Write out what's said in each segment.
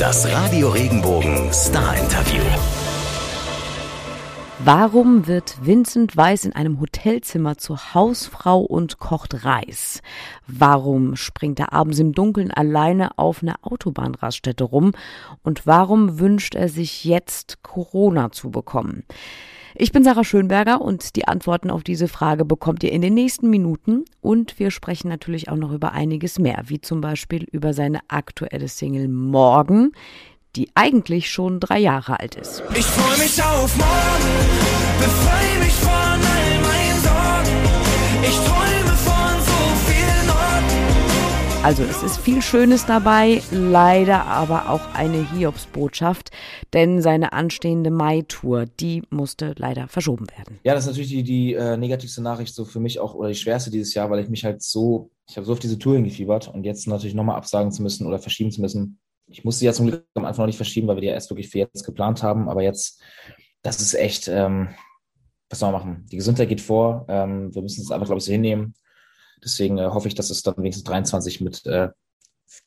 Das Radio Regenbogen Star Interview. Warum wird Vincent Weiss in einem Hotelzimmer zur Hausfrau und kocht Reis? Warum springt er abends im Dunkeln alleine auf einer Autobahnraststätte rum? Und warum wünscht er sich jetzt Corona zu bekommen? Ich bin Sarah Schönberger und die Antworten auf diese Frage bekommt ihr in den nächsten Minuten. Und wir sprechen natürlich auch noch über einiges mehr, wie zum Beispiel über seine aktuelle Single Morgen, die eigentlich schon drei Jahre alt ist. Ich freue mich auf morgen, befreie mich von all meinen Sorgen. Ich träume von. Also es ist viel Schönes dabei, leider aber auch eine Hiobsbotschaft, denn seine anstehende Mai-Tour, die musste leider verschoben werden. Ja, das ist natürlich die, die äh, negativste Nachricht so für mich auch oder die schwerste dieses Jahr, weil ich mich halt so, ich habe so auf diese Tour hingefiebert und jetzt natürlich nochmal absagen zu müssen oder verschieben zu müssen, ich musste ja zum Glück am Anfang noch nicht verschieben, weil wir die ja erst wirklich für jetzt geplant haben. Aber jetzt, das ist echt, ähm, was soll man machen? Die Gesundheit geht vor. Ähm, wir müssen es einfach, glaube ich, so hinnehmen. Deswegen äh, hoffe ich, dass es dann wenigstens 23 mit äh,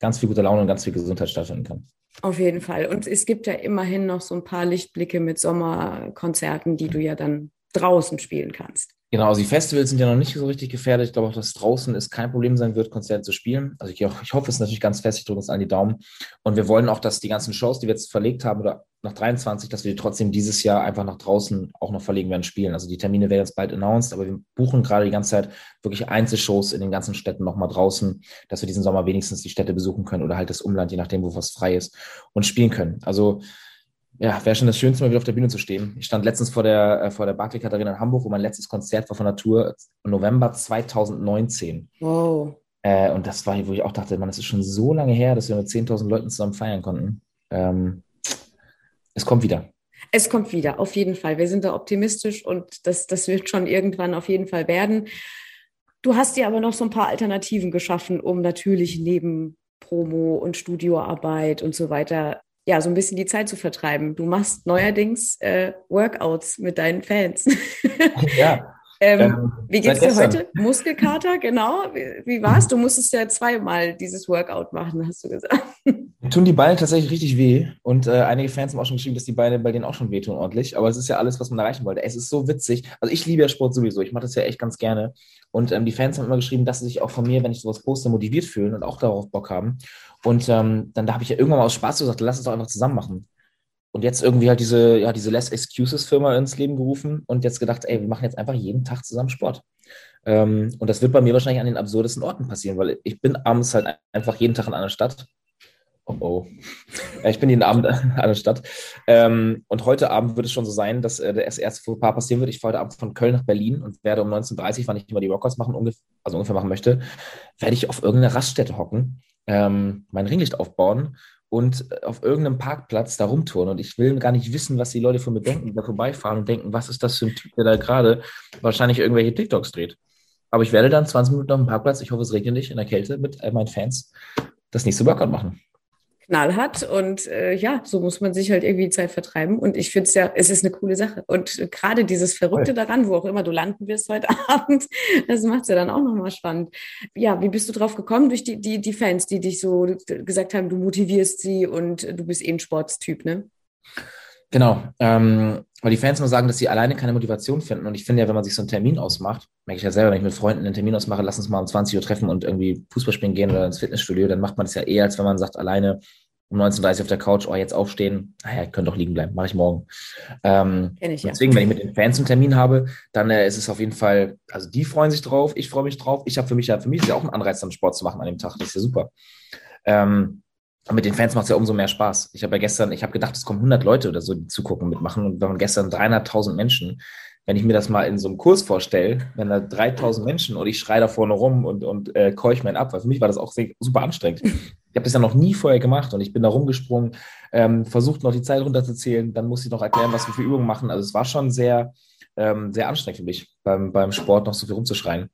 ganz viel guter Laune und ganz viel Gesundheit stattfinden kann. Auf jeden Fall. Und es gibt ja immerhin noch so ein paar Lichtblicke mit Sommerkonzerten, die du ja dann draußen spielen kannst. Genau, also die Festivals sind ja noch nicht so richtig gefährdet. Ich glaube auch, dass draußen es kein Problem sein wird, Konzerte zu spielen. Also ich, ich hoffe es natürlich ganz fest, ich drücke uns allen die Daumen. Und wir wollen auch, dass die ganzen Shows, die wir jetzt verlegt haben, oder nach 23, dass wir die trotzdem dieses Jahr einfach nach draußen auch noch verlegen werden, spielen. Also die Termine werden jetzt bald announced, aber wir buchen gerade die ganze Zeit wirklich Einzelshows in den ganzen Städten nochmal draußen, dass wir diesen Sommer wenigstens die Städte besuchen können oder halt das Umland, je nachdem, wo was frei ist und spielen können. Also ja, wäre schon das Schönste, mal wieder auf der Bühne zu stehen. Ich stand letztens vor der, äh, vor der Barclay Katharina in Hamburg, wo mein letztes Konzert war von der Tour im November 2019. Wow. Äh, und das war, wo ich auch dachte, man, das ist schon so lange her, dass wir mit 10.000 Leuten zusammen feiern konnten. Ähm, es kommt wieder. Es kommt wieder, auf jeden Fall. Wir sind da optimistisch und das, das wird schon irgendwann auf jeden Fall werden. Du hast dir aber noch so ein paar Alternativen geschaffen, um natürlich neben Promo und Studioarbeit und so weiter ja, so ein bisschen die Zeit zu vertreiben. Du machst neuerdings äh, Workouts mit deinen Fans. Ja. ähm, Ähm, wie geht's dir gestern. heute? Muskelkater, genau. Wie, wie war's? Du musstest ja zweimal dieses Workout machen, hast du gesagt. Tun die Beine tatsächlich richtig weh. Und äh, einige Fans haben auch schon geschrieben, dass die Beine bei denen auch schon wehtun ordentlich. Aber es ist ja alles, was man erreichen wollte. Es ist so witzig. Also ich liebe ja Sport sowieso. Ich mache das ja echt ganz gerne. Und ähm, die Fans haben immer geschrieben, dass sie sich auch von mir, wenn ich sowas poste, motiviert fühlen und auch darauf Bock haben. Und ähm, dann da habe ich ja irgendwann mal aus Spaß gesagt, lass es doch einfach zusammen machen. Und jetzt irgendwie halt diese, ja, diese Less Excuses Firma ins Leben gerufen und jetzt gedacht, ey, wir machen jetzt einfach jeden Tag zusammen Sport. Ähm, und das wird bei mir wahrscheinlich an den absurdesten Orten passieren, weil ich bin abends halt einfach jeden Tag in einer Stadt. Oh oh. Ich bin jeden Abend an einer Stadt. Ähm, und heute Abend wird es schon so sein, dass äh, das erste Fauxpas passieren wird. Ich fahre heute Abend von Köln nach Berlin und werde um 19.30 Uhr, wann ich immer die Workouts machen, ungefähr, also ungefähr machen möchte, werde ich auf irgendeiner Raststätte hocken, ähm, mein Ringlicht aufbauen und äh, auf irgendeinem Parkplatz da rumtouren. Und ich will gar nicht wissen, was die Leute von mir denken, die da vorbeifahren und denken, was ist das für ein Typ, der da gerade wahrscheinlich irgendwelche TikToks dreht. Aber ich werde dann 20 Minuten auf dem Parkplatz, ich hoffe, es regnet nicht, in der Kälte mit äh, meinen Fans, das nächste Workout machen. Knallhart und äh, ja, so muss man sich halt irgendwie Zeit vertreiben und ich finde es ja, es ist eine coole Sache und äh, gerade dieses Verrückte daran, wo auch immer du landen wirst heute Abend, das macht es ja dann auch nochmal spannend. Ja, wie bist du drauf gekommen? Durch die, die, die Fans, die dich so gesagt haben, du motivierst sie und du bist eh ein Sportstyp, ne? Genau, ähm, weil die Fans immer sagen, dass sie alleine keine Motivation finden. Und ich finde ja, wenn man sich so einen Termin ausmacht, merke ich ja selber, wenn ich mit Freunden einen Termin ausmache, lass uns mal um 20 Uhr treffen und irgendwie Fußball spielen gehen oder ins Fitnessstudio, dann macht man das ja eher, als wenn man sagt, alleine um 19.30 Uhr auf der Couch, oh, jetzt aufstehen, naja, ich könnte doch liegen bleiben, mache ich morgen. Ähm, ich ja. Deswegen, wenn ich mit den Fans einen Termin habe, dann äh, ist es auf jeden Fall, also die freuen sich drauf, ich freue mich drauf. Ich habe für mich ja, für mich ist ja auch ein Anreiz, dann Sport zu machen an dem Tag. Das ist ja super. Ähm, mit den Fans macht es ja umso mehr Spaß. Ich habe ja gestern, ich habe gedacht, es kommen 100 Leute oder so, die zugucken, mitmachen. Und wenn man gestern 300.000 Menschen, wenn ich mir das mal in so einem Kurs vorstelle, wenn da 3.000 Menschen und ich schreie da vorne rum und, und äh, keuch meinen ab, weil für mich war das auch sehr, super anstrengend. Ich habe das ja noch nie vorher gemacht und ich bin da rumgesprungen, ähm, versucht noch die Zeit runterzuzählen, dann musste ich noch erklären, was wir für Übungen machen. Also es war schon sehr, ähm, sehr anstrengend für mich, beim, beim Sport noch so viel rumzuschreien.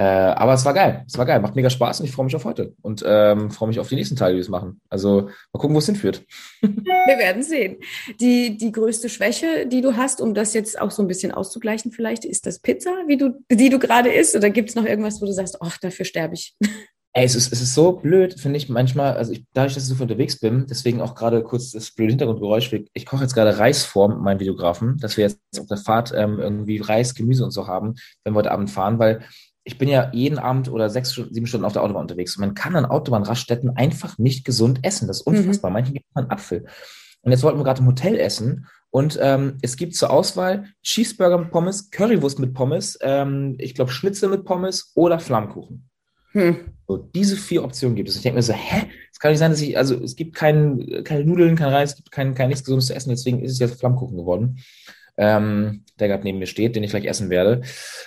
Äh, aber es war geil. Es war geil. Macht mega Spaß und ich freue mich auf heute. Und ähm, freue mich auf die nächsten Tage, die wir es machen. Also mal gucken, wo es hinführt. Wir werden sehen. Die, die größte Schwäche, die du hast, um das jetzt auch so ein bisschen auszugleichen, vielleicht, ist das Pizza, wie du, die du gerade isst? Oder gibt es noch irgendwas, wo du sagst, ach, dafür sterbe ich? Ey, es ist, es ist so blöd, finde ich manchmal, also ich, dadurch, dass ich so viel unterwegs bin, deswegen auch gerade kurz das blöde Hintergrundgeräusch. Ich koche jetzt gerade Reis vor mit meinem Videografen, dass wir jetzt auf der Fahrt ähm, irgendwie Reis, Gemüse und so haben, wenn wir heute Abend fahren, weil ich bin ja jeden Abend oder sechs, sieben Stunden auf der Autobahn unterwegs und man kann an Autobahnraststätten einfach nicht gesund essen. Das ist Mhm. unfassbar. Manchen gibt man Apfel. Und jetzt wollten wir gerade im Hotel essen und ähm, es gibt zur Auswahl Cheeseburger mit Pommes, Currywurst mit Pommes, ähm, ich glaube Schnitzel mit Pommes oder Flammkuchen. Hm. So, diese vier Optionen gibt es. Ich denke mir so, hä? Es kann nicht sein, dass ich, also es gibt kein, keine Nudeln, kein Reis, es gibt kein, kein nichts Gesundes zu essen, deswegen ist es jetzt Flammkuchen geworden, ähm, der gerade neben mir steht, den ich gleich essen werde.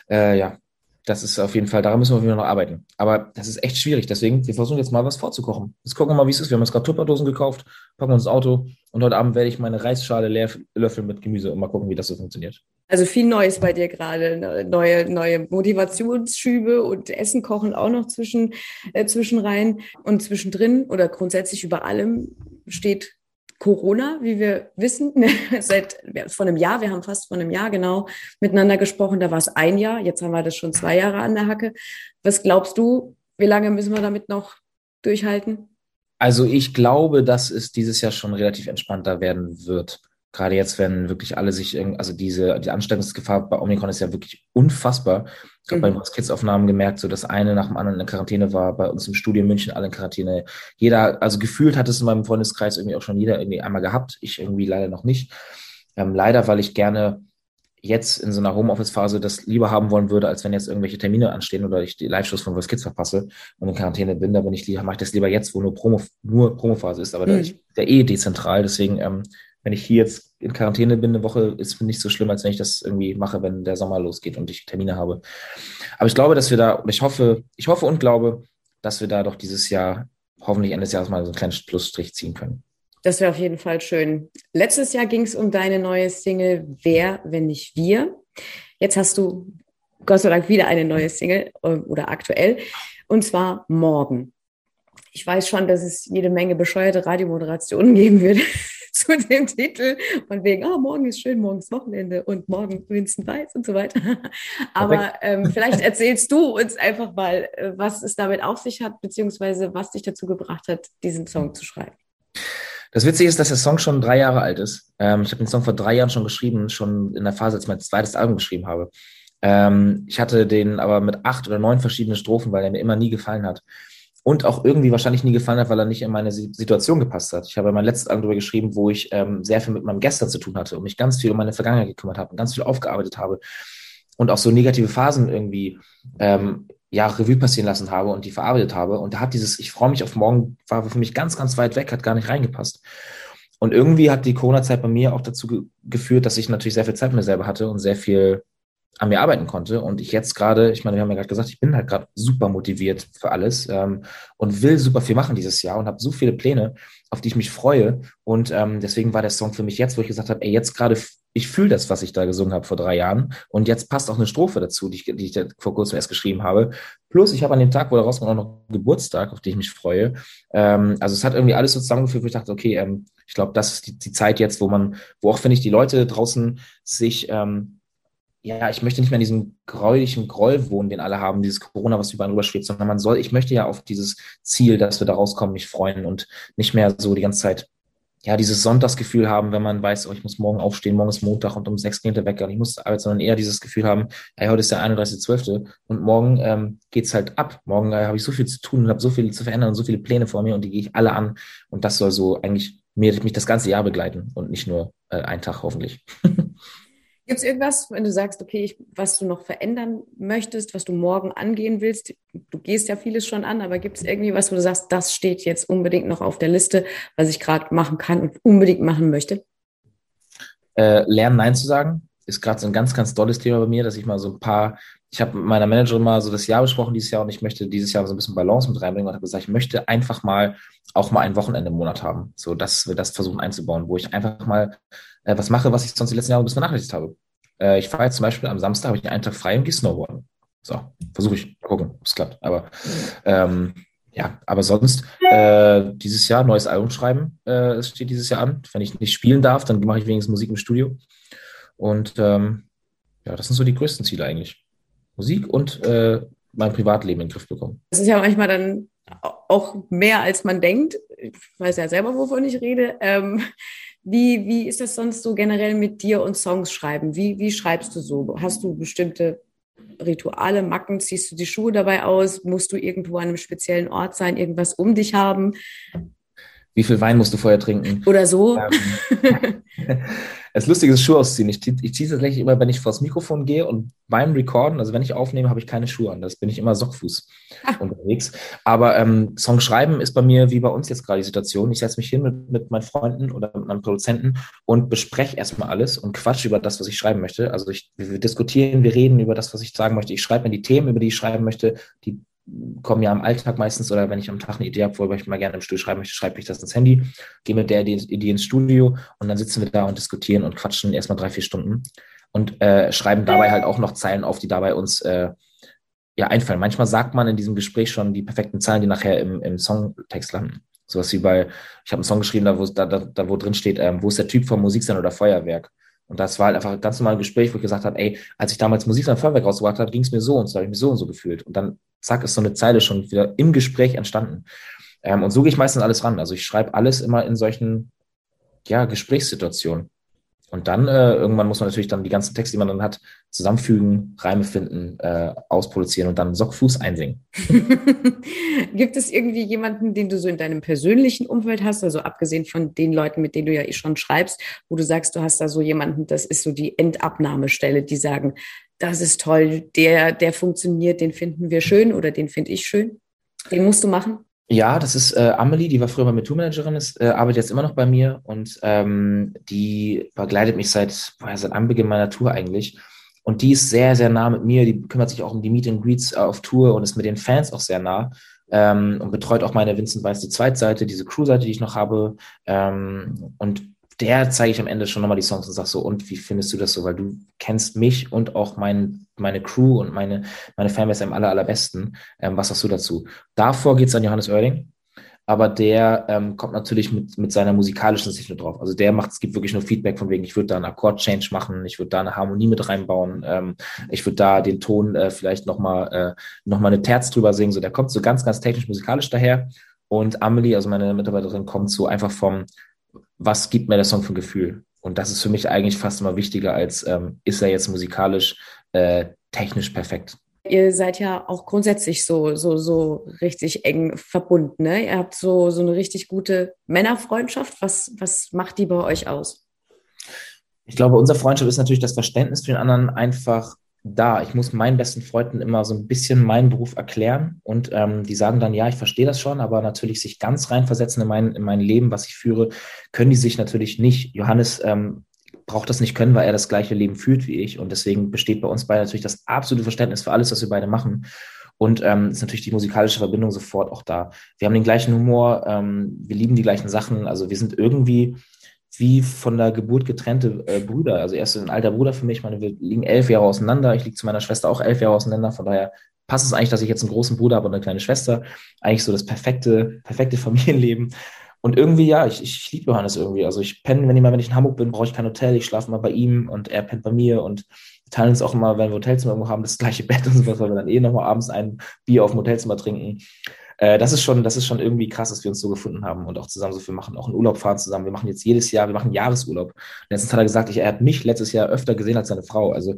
Äh, ja, das ist auf jeden Fall, daran müssen wir wieder noch arbeiten. Aber das ist echt schwierig, deswegen, wir versuchen jetzt mal was vorzukochen. Jetzt gucken wir mal, wie es ist. Wir haben uns gerade Tupperdosen gekauft, packen uns ins Auto und heute Abend werde ich meine Reisschale leer löffeln mit Gemüse und mal gucken, wie das so funktioniert. Also viel Neues bei dir gerade, ne- neue, neue Motivationsschübe und Essen kochen auch noch zwischen, äh, zwischen rein und zwischendrin oder grundsätzlich über allem steht Corona, wie wir wissen, seit vor einem Jahr, wir haben fast vor einem Jahr genau miteinander gesprochen, da war es ein Jahr, jetzt haben wir das schon zwei Jahre an der Hacke. Was glaubst du, wie lange müssen wir damit noch durchhalten? Also ich glaube, dass es dieses Jahr schon relativ entspannter werden wird. Gerade jetzt, wenn wirklich alle sich, also diese, die Ansteckungsgefahr bei Omikron ist ja wirklich unfassbar. Ich habe bei Mhm. den Kids-Aufnahmen gemerkt, so dass eine nach dem anderen in Quarantäne war, bei uns im Studio in München alle in Quarantäne. Jeder, also gefühlt hat es in meinem Freundeskreis irgendwie auch schon jeder irgendwie einmal gehabt. Ich irgendwie leider noch nicht. Ähm, leider, weil ich gerne jetzt in so einer Homeoffice-Phase das lieber haben wollen würde, als wenn jetzt irgendwelche Termine anstehen oder ich die Live-Shows von Voice Kids verpasse und in Quarantäne bin, da bin ich lieber, mache ich das lieber jetzt, wo nur Promo, nur Promophase ist, aber da Mhm. ich der eh dezentral, deswegen, ähm, wenn ich hier jetzt in Quarantäne bin, eine Woche, ist mir nicht so schlimm, als wenn ich das irgendwie mache, wenn der Sommer losgeht und ich Termine habe. Aber ich glaube, dass wir da, ich hoffe, ich hoffe und glaube, dass wir da doch dieses Jahr, hoffentlich Ende des Jahres mal so einen kleinen Schlussstrich ziehen können. Das wäre auf jeden Fall schön. Letztes Jahr ging es um deine neue Single Wer, wenn nicht wir. Jetzt hast du Gott sei Dank wieder eine neue Single äh, oder aktuell und zwar Morgen. Ich weiß schon, dass es jede Menge bescheuerte Radiomoderationen geben würde zu dem Titel von wegen, ah, morgen ist schön, morgen ist Wochenende und morgen Vincent Weiß und so weiter. Aber ähm, vielleicht erzählst du uns einfach mal, äh, was es damit auf sich hat, beziehungsweise was dich dazu gebracht hat, diesen Song zu schreiben. Das Witzige ist, dass der Song schon drei Jahre alt ist. Ähm, ich habe den Song vor drei Jahren schon geschrieben, schon in der Phase, als ich mein zweites Album geschrieben habe. Ähm, ich hatte den aber mit acht oder neun verschiedenen Strophen, weil er mir immer nie gefallen hat. Und auch irgendwie wahrscheinlich nie gefallen hat, weil er nicht in meine Si- Situation gepasst hat. Ich habe mein letztes Album darüber geschrieben, wo ich ähm, sehr viel mit meinem Gestern zu tun hatte und mich ganz viel um meine Vergangenheit gekümmert habe und ganz viel aufgearbeitet habe und auch so negative Phasen irgendwie ähm, ja, Revue passieren lassen habe und die verarbeitet habe. Und da hat dieses Ich freue mich auf morgen, war für mich ganz, ganz weit weg, hat gar nicht reingepasst. Und irgendwie hat die Corona-Zeit bei mir auch dazu ge geführt, dass ich natürlich sehr viel Zeit mit mir selber hatte und sehr viel an mir arbeiten konnte. Und ich jetzt gerade, ich meine, wir haben ja gerade gesagt, ich bin halt gerade super motiviert für alles ähm, und will super viel machen dieses Jahr und habe so viele Pläne, auf die ich mich freue. Und ähm, deswegen war der Song für mich jetzt, wo ich gesagt habe, ey, jetzt gerade, ich fühle das, was ich da gesungen habe vor drei Jahren. Und jetzt passt auch eine Strophe dazu, die ich, die ich vor kurzem erst geschrieben habe. Plus, ich habe an dem Tag, wo er rauskommt, auch noch Geburtstag, auf den ich mich freue. Ähm, also es hat irgendwie alles so zusammengeführt, wo ich dachte, okay, ähm, ich glaube, das ist die, die Zeit jetzt, wo man, wo auch, finde ich, die Leute draußen sich ähm, ja, ich möchte nicht mehr in diesem gräulichen Groll wohnen, den alle haben, dieses Corona, was überall drüber schwebt, sondern man soll, ich möchte ja auf dieses Ziel, dass wir da rauskommen, mich freuen und nicht mehr so die ganze Zeit, ja, dieses Sonntagsgefühl haben, wenn man weiß, oh, ich muss morgen aufstehen, morgen ist Montag und um sechs geht der Wecker und ich muss zur Arbeit, sondern eher dieses Gefühl haben, hey, heute ist der 31.12. und morgen ähm, geht's halt ab. Morgen äh, habe ich so viel zu tun und habe so viel zu verändern und so viele Pläne vor mir und die gehe ich alle an und das soll so eigentlich mir, mich das ganze Jahr begleiten und nicht nur äh, einen Tag hoffentlich. Gibt es irgendwas, wenn du sagst, okay, ich, was du noch verändern möchtest, was du morgen angehen willst? Du gehst ja vieles schon an, aber gibt es irgendwie was, wo du sagst, das steht jetzt unbedingt noch auf der Liste, was ich gerade machen kann und unbedingt machen möchte? Äh, lernen, Nein zu sagen, ist gerade so ein ganz, ganz tolles Thema bei mir, dass ich mal so ein paar, ich habe mit meiner Managerin mal so das Jahr besprochen dieses Jahr und ich möchte dieses Jahr so ein bisschen Balance mit reinbringen und habe gesagt, ich möchte einfach mal auch mal ein Wochenende im Monat haben, so dass wir das versuchen einzubauen, wo ich einfach mal äh, was mache, was ich sonst die letzten Jahre ein bisschen vernachlässigt habe. Äh, ich fahre jetzt zum Beispiel am Samstag, habe ich einen Tag frei und gehe Snowboarden. So, versuche ich, mal gucken, ob es klappt. Aber ähm, ja, aber sonst äh, dieses Jahr neues Album schreiben, äh, steht dieses Jahr an. Wenn ich nicht spielen darf, dann mache ich wenigstens Musik im Studio. Und ähm, ja, das sind so die größten Ziele eigentlich. Musik und äh, mein Privatleben in den Griff bekommen. Das ist ja manchmal dann auch mehr als man denkt. Ich weiß ja selber, wovon ich rede. Ähm, wie, wie ist das sonst so generell mit dir und Songs schreiben? Wie, wie schreibst du so? Hast du bestimmte Rituale, Macken? Ziehst du die Schuhe dabei aus? Musst du irgendwo an einem speziellen Ort sein, irgendwas um dich haben? Wie viel Wein musst du vorher trinken? Oder so? Ähm, das Lustige ist Schuhe ausziehen. Ich, ich ziehe es tatsächlich immer, wenn ich vors Mikrofon gehe und beim Recorden, also wenn ich aufnehme, habe ich keine Schuhe an. Das bin ich immer Sockfuß ah. unterwegs. Aber ähm, Song schreiben ist bei mir wie bei uns jetzt gerade die Situation. Ich setze mich hin mit, mit meinen Freunden oder mit meinem Produzenten und bespreche erstmal alles und quatsch über das, was ich schreiben möchte. Also ich, wir diskutieren, wir reden über das, was ich sagen möchte. Ich schreibe mir die Themen, über die ich schreiben möchte, die komme ja am Alltag meistens oder wenn ich am Tag eine Idee habe, worüber ich mal gerne im Studio schreiben möchte, schreibe ich das ins Handy, gehe mit der Idee ins Studio und dann sitzen wir da und diskutieren und quatschen erstmal drei, vier Stunden und äh, schreiben dabei halt auch noch Zeilen auf, die dabei uns äh, ja einfallen. Manchmal sagt man in diesem Gespräch schon die perfekten Zeilen, die nachher im, im Songtext landen. Sowas wie bei, ich habe einen Song geschrieben, da wo, da, da, wo drin steht, ähm, wo ist der Typ vom Musiksender oder Feuerwerk? Und das war halt einfach ein ganz normales Gespräch, wo ich gesagt habe, ey, als ich damals Musik an Feuerwerk rausgebracht habe, ging es mir so und so, habe ich mich so und so gefühlt. Und dann, zack, ist so eine Zeile schon wieder im Gespräch entstanden. Ähm, und so gehe ich meistens alles ran. Also ich schreibe alles immer in solchen, ja, Gesprächssituationen. Und dann äh, irgendwann muss man natürlich dann die ganzen Texte, die man dann hat, zusammenfügen, Reime finden, äh, ausproduzieren und dann Sockfuß einsingen. Gibt es irgendwie jemanden, den du so in deinem persönlichen Umfeld hast, also abgesehen von den Leuten, mit denen du ja eh schon schreibst, wo du sagst, du hast da so jemanden, das ist so die Endabnahmestelle, die sagen, das ist toll, der, der funktioniert, den finden wir schön oder den finde ich schön. Den musst du machen? Ja, das ist äh, Amelie, die war früher mal Tourmanagerin, ist, äh, arbeitet jetzt immer noch bei mir und ähm, die begleitet mich seit, boah, seit Anbeginn meiner Tour eigentlich. Und die ist sehr, sehr nah mit mir. Die kümmert sich auch um die Meet and Greets äh, auf Tour und ist mit den Fans auch sehr nah ähm, und betreut auch meine Vincent Weiss die Zweitseite, diese Crew-Seite, die ich noch habe. Ähm, und der zeige ich am Ende schon nochmal die Songs und sag so, und wie findest du das so? Weil du kennst mich und auch mein, meine Crew und meine, meine Fanbase am aller, allerbesten. Ähm, was sagst du dazu? Davor geht's an Johannes Oerding. Aber der ähm, kommt natürlich mit, mit seiner musikalischen Sicht nur drauf. Also der macht, es gibt wirklich nur Feedback von wegen, ich würde da einen Akkord-Change machen, ich würde da eine Harmonie mit reinbauen, ähm, ich würde da den Ton äh, vielleicht nochmal äh, noch eine Terz drüber singen. So, der kommt so ganz, ganz technisch-musikalisch daher. Und Amelie, also meine Mitarbeiterin, kommt so einfach vom, was gibt mir der Song für ein Gefühl? Und das ist für mich eigentlich fast immer wichtiger als, ähm, ist er jetzt musikalisch, äh, technisch perfekt. Ihr seid ja auch grundsätzlich so, so, so richtig eng verbunden. Ne? Ihr habt so, so eine richtig gute Männerfreundschaft. Was, was macht die bei euch aus? Ich glaube, unsere Freundschaft ist natürlich das Verständnis für den anderen einfach da. Ich muss meinen besten Freunden immer so ein bisschen meinen Beruf erklären und ähm, die sagen dann, ja, ich verstehe das schon, aber natürlich sich ganz reinversetzen in mein, in mein Leben, was ich führe, können die sich natürlich nicht. Johannes ähm, braucht das nicht können, weil er das gleiche Leben führt wie ich und deswegen besteht bei uns beide natürlich das absolute Verständnis für alles, was wir beide machen. Und ähm, ist natürlich die musikalische Verbindung sofort auch da. Wir haben den gleichen Humor, ähm, wir lieben die gleichen Sachen, also wir sind irgendwie wie von der Geburt getrennte äh, Brüder. Also er ist ein alter Bruder für mich. Ich meine, wir liegen elf Jahre auseinander. Ich liege zu meiner Schwester auch elf Jahre auseinander. Von daher passt es eigentlich, dass ich jetzt einen großen Bruder habe und eine kleine Schwester. Eigentlich so das perfekte, perfekte Familienleben. Und irgendwie, ja, ich, ich liebe Johannes irgendwie. Also ich penne, wenn ich mal, wenn ich in Hamburg bin, brauche ich kein Hotel. Ich schlafe mal bei ihm und er pennt bei mir und teilen uns auch immer, wenn wir Hotelzimmer irgendwo haben, das gleiche Bett und sowas, weil wir dann eh nochmal abends ein Bier auf dem Hotelzimmer trinken äh, das ist schon, das ist schon irgendwie krass, dass wir uns so gefunden haben und auch zusammen so viel machen, auch einen Urlaub fahren zusammen. Wir machen jetzt jedes Jahr, wir machen Jahresurlaub. Letztens hat er gesagt, ich, er hat mich letztes Jahr öfter gesehen als seine Frau. Also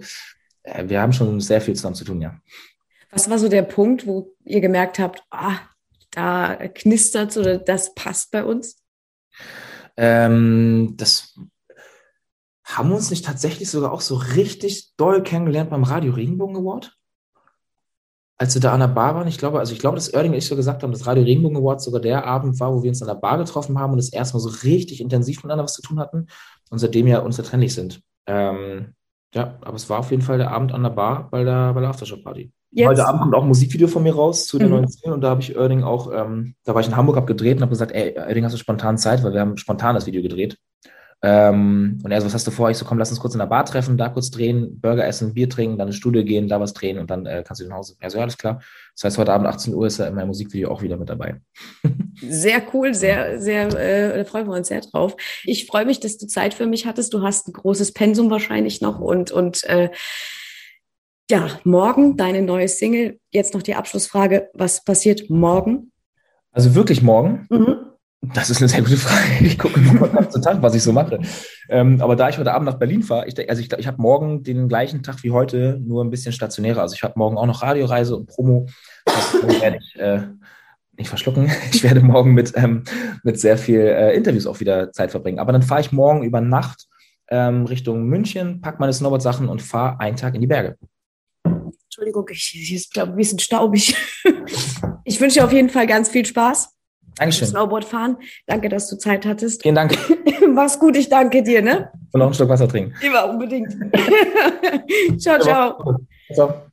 äh, wir haben schon sehr viel zusammen zu tun, ja. Was war so der Punkt, wo ihr gemerkt habt, ah, da knistert oder das passt bei uns? Ähm, das haben wir uns nicht tatsächlich sogar auch so richtig doll kennengelernt beim Radio Regenbogen Award? Als wir da an der Bar waren, ich glaube, also ich glaube, dass Erding und ich so gesagt haben, dass Radio Regenbogen Awards sogar der Abend war, wo wir uns an der Bar getroffen haben und das erstmal so richtig intensiv miteinander was zu tun hatten und seitdem ja unzertrennlich sind. Ähm, ja, aber es war auf jeden Fall der Abend an der Bar bei der, bei der Aftershow-Party. Heute Abend kommt auch ein Musikvideo von mir raus zu der mhm. neuen Szene und da habe ich Erding auch, ähm, da war ich in Hamburg abgedreht und habe gesagt, ey, Erding, hast du spontan Zeit, weil wir haben spontan das Video gedreht. Ähm, und er so, was hast du vor? Ich so, komm, lass uns kurz in der Bar treffen, da kurz drehen, Burger essen, Bier trinken, dann ins Studio gehen, da was drehen und dann äh, kannst du nach Hause. Er so, ja, alles klar. Das heißt, heute Abend 18 Uhr ist er in meinem Musikvideo auch wieder mit dabei. Sehr cool, sehr, sehr, äh, da freuen wir uns sehr drauf. Ich freue mich, dass du Zeit für mich hattest. Du hast ein großes Pensum wahrscheinlich noch und, und äh, ja, morgen deine neue Single. Jetzt noch die Abschlussfrage. Was passiert morgen? Also wirklich morgen? Mhm. Das ist eine sehr gute Frage. Ich gucke mal ganz zu Tag, was ich so mache. Ähm, aber da ich heute Abend nach Berlin fahre, ich, also ich, ich habe morgen den gleichen Tag wie heute, nur ein bisschen stationärer. Also ich habe morgen auch noch Radioreise und Promo. Das werde ich äh, nicht verschlucken. Ich werde morgen mit, ähm, mit sehr viel äh, Interviews auch wieder Zeit verbringen. Aber dann fahre ich morgen über Nacht ähm, Richtung München, pack meine Snowboard-Sachen und fahre einen Tag in die Berge. Entschuldigung, ich, ich glaube ein bisschen staubig. Ich wünsche dir auf jeden Fall ganz viel Spaß Dankeschön. Snowboard fahren. Danke, dass du Zeit hattest. Vielen Dank. Mach's gut, ich danke dir, ne? Und noch einen Schluck Wasser trinken. Immer unbedingt. ciao, ciao. Ciao.